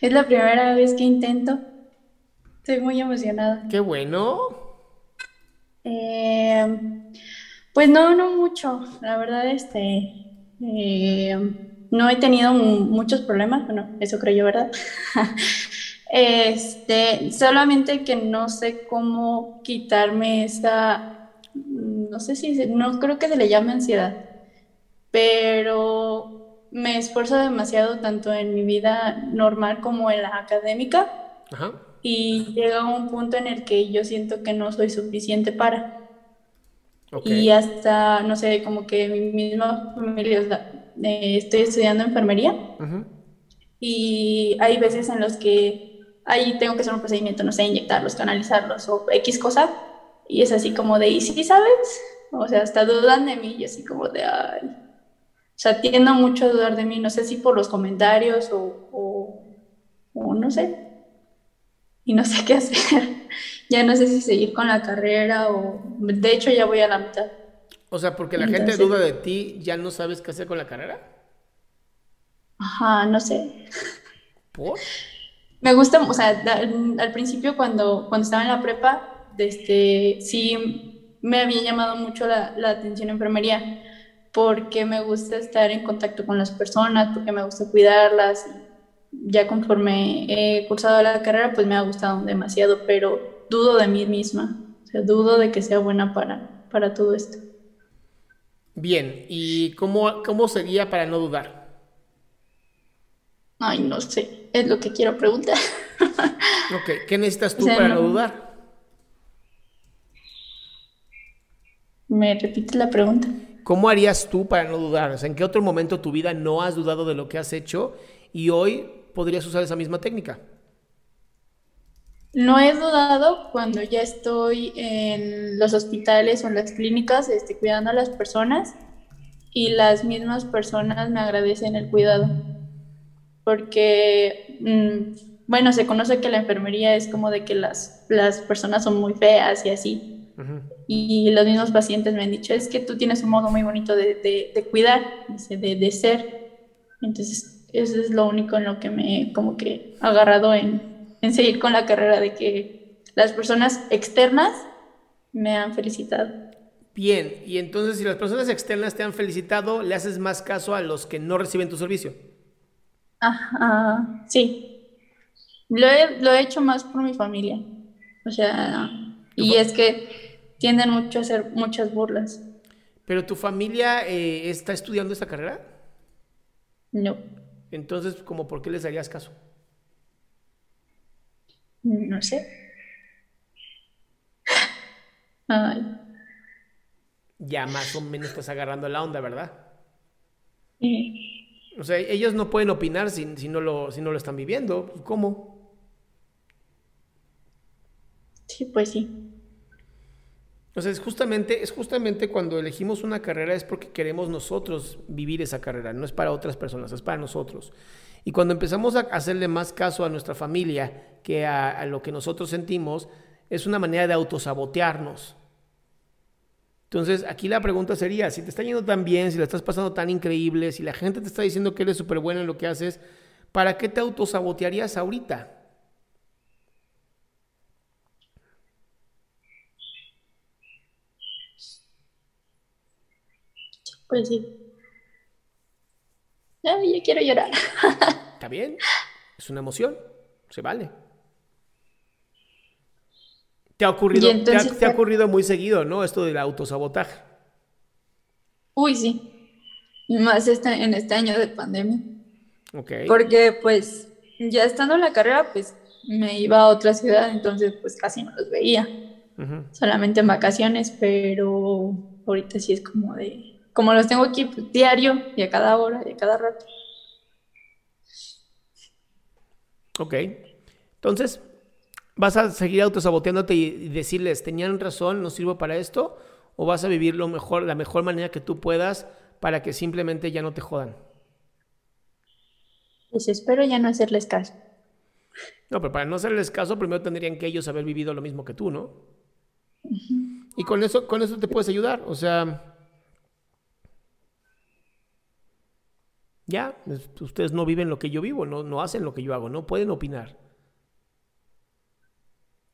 es la primera vez que intento. Estoy muy emocionada. Qué bueno. Eh, pues no, no mucho. La verdad, este, eh, no he tenido mu- muchos problemas. Bueno, eso creo yo, ¿verdad? Este, solamente que no sé cómo quitarme esa, no sé si, no creo que se le llame ansiedad, pero me esfuerzo demasiado tanto en mi vida normal como en la académica Ajá. y llega un punto en el que yo siento que no soy suficiente para. Ok. Y hasta, no sé, como que mi misma familia, eh, estoy estudiando enfermería Ujú. y hay veces en los que ahí tengo que hacer un procedimiento, no sé, inyectarlos, canalizarlos o X cosa, y es así como de, ¿y sí sabes? O sea, hasta dudan de mí y así como de, ay. O sea, tiendo mucho a dudar de mí, no sé si por los comentarios o, o, o no sé, y no sé qué hacer. Ya no sé si seguir con la carrera o, de hecho, ya voy a la mitad. O sea, porque la gente duda de ti, ¿ya no sabes qué hacer con la carrera? Ajá, no sé. ¿Por? Me gusta, o sea, da- al principio cuando, cuando estaba en la prepa, este, sí me había llamado mucho la, la atención enfermería, porque me gusta estar en contacto con las personas, porque me gusta cuidarlas. Ya conforme he cursado la carrera, pues me ha gustado demasiado, pero dudo de mí misma, o sea, dudo de que sea buena para, para todo esto. Bien, ¿y cómo, cómo sería para no dudar? Ay, no sé, es lo que quiero preguntar. Ok, ¿qué necesitas tú O sea, para no no- dudar? ¿Me repites la pregunta? ¿Cómo harías tú para no dudar? O sea, ¿en qué otro momento de tu vida no has dudado de lo que has hecho y hoy podrías usar esa misma técnica? No he dudado cuando ya estoy en los hospitales o en las clínicas, este, cuidando a las personas y las mismas personas me agradecen el cuidado. Porque, mm, bueno, se conoce que la enfermería es como de que las, las personas son muy feas y así. Ujú. Y los mismos pacientes me han dicho, es que tú tienes un modo muy bonito de, de, de cuidar, de, de ser. Entonces, eso es lo único en lo que me como que agarrado en, en seguir con la carrera, de que las personas externas me han felicitado. Bien, y entonces si las personas externas te han felicitado, le haces más caso a los que no reciben tu servicio. Ajá, sí. Lo he, lo he hecho más por mi familia. O sea, y es que tienden mucho a hacer muchas burlas. Pero tu familia eh, está estudiando esta carrera, No, entonces, ¿como por qué les harías caso? no sé. Ay, Ya más o menos estás agarrando la onda, ¿verdad? O sea, ellos no pueden opinar si, si, no, lo, si no lo están viviendo. ¿Cómo? Sí, pues sí. O sea, es justamente, es justamente cuando elegimos una carrera es porque queremos nosotros vivir esa carrera, no es para otras personas, es para nosotros. Y cuando empezamos a hacerle más caso a nuestra familia que a, a lo que nosotros sentimos, es una manera de autosabotearnos. Entonces, aquí la pregunta sería, si te está yendo tan bien, si la estás pasando tan increíble, si la gente te está diciendo que eres súper bueno en lo que haces, ¿para qué te autosabotearías ahorita? Pues sí. Ay, yo quiero llorar. Está bien, es una emoción, se vale. Te ha ocurrido, te, ha, te ha ocurrido muy seguido, ¿no? Esto del autosabotaje. Uy, sí. Y más este, en este año de pandemia. Ok. Porque pues ya estando en la carrera, pues me iba a otra ciudad, entonces pues casi no los veía. Solamente en vacaciones, pero ahorita sí es como de, como los tengo aquí diario y a cada hora y a cada rato. Ok. Entonces, ¿Vas a seguir autosaboteándote y decirles, tenían razón, no sirvo para esto? ¿O vas a vivir lo mejor, la mejor manera que tú puedas para que simplemente ya no te jodan? Pues espero ya no hacerles caso. No, pero para no hacerles caso, primero tendrían que ellos haber vivido lo mismo que tú, ¿no? Y con eso, con eso te puedes ayudar. O sea, ya, ustedes no viven lo que yo vivo, no, no hacen lo que yo hago, no pueden opinar.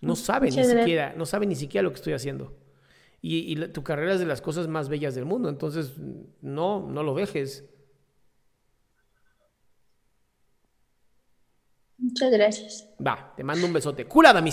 No sabe ni siquiera, no sabe ni siquiera lo que estoy haciendo. Y, tu carrera es de las cosas más bellas del mundo, entonces no, no lo dejes. Muchas gracias. Va, te mando un besote. Culada, mi